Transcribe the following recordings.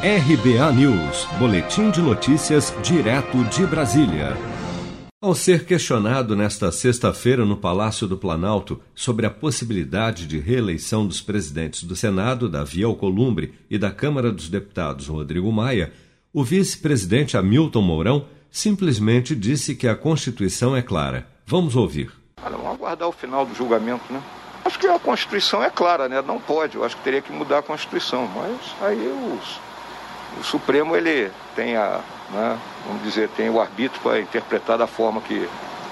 RBA News, Boletim de Notícias, direto de Brasília. Ao ser questionado nesta sexta-feira no Palácio do Planalto sobre a possibilidade de reeleição dos presidentes do Senado, Davi Alcolumbre, e da Câmara dos Deputados, Rodrigo Maia, o vice-presidente Hamilton Mourão simplesmente disse que a Constituição é clara. Vamos ouvir. Olha, vamos aguardar o final do julgamento, né? Acho que a Constituição é clara, né? Não pode, eu acho que teria que mudar a Constituição, mas aí os o Supremo ele tem a, né, vamos dizer, tem o arbítrio para interpretar da forma que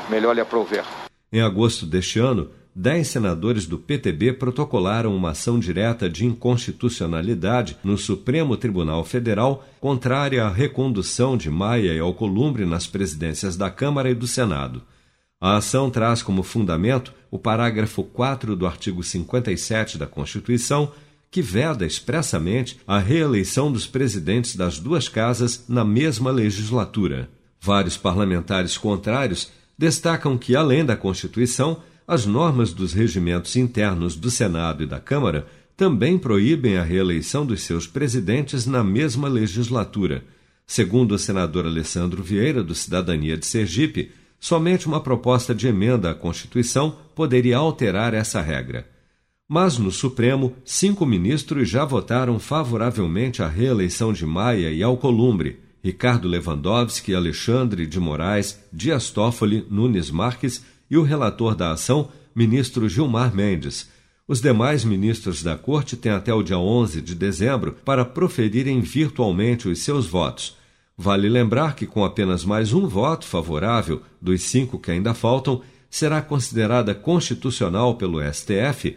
melhor lhe aprover. Em agosto deste ano, dez senadores do PTB protocolaram uma ação direta de inconstitucionalidade no Supremo Tribunal Federal contrária à recondução de Maia e Alcolumbre nas presidências da Câmara e do Senado. A ação traz como fundamento o parágrafo 4 do artigo 57 da Constituição, que veda expressamente a reeleição dos presidentes das duas casas na mesma legislatura. Vários parlamentares contrários destacam que, além da Constituição, as normas dos regimentos internos do Senado e da Câmara também proíbem a reeleição dos seus presidentes na mesma legislatura. Segundo o senador Alessandro Vieira, do Cidadania de Sergipe, somente uma proposta de emenda à Constituição poderia alterar essa regra. Mas no Supremo, cinco ministros já votaram favoravelmente à reeleição de Maia e Alcolumbre, Ricardo Lewandowski, Alexandre de Moraes, Dias Toffoli, Nunes Marques e o relator da ação, ministro Gilmar Mendes. Os demais ministros da Corte têm até o dia 11 de dezembro para proferirem virtualmente os seus votos. Vale lembrar que, com apenas mais um voto favorável dos cinco que ainda faltam, será considerada constitucional pelo STF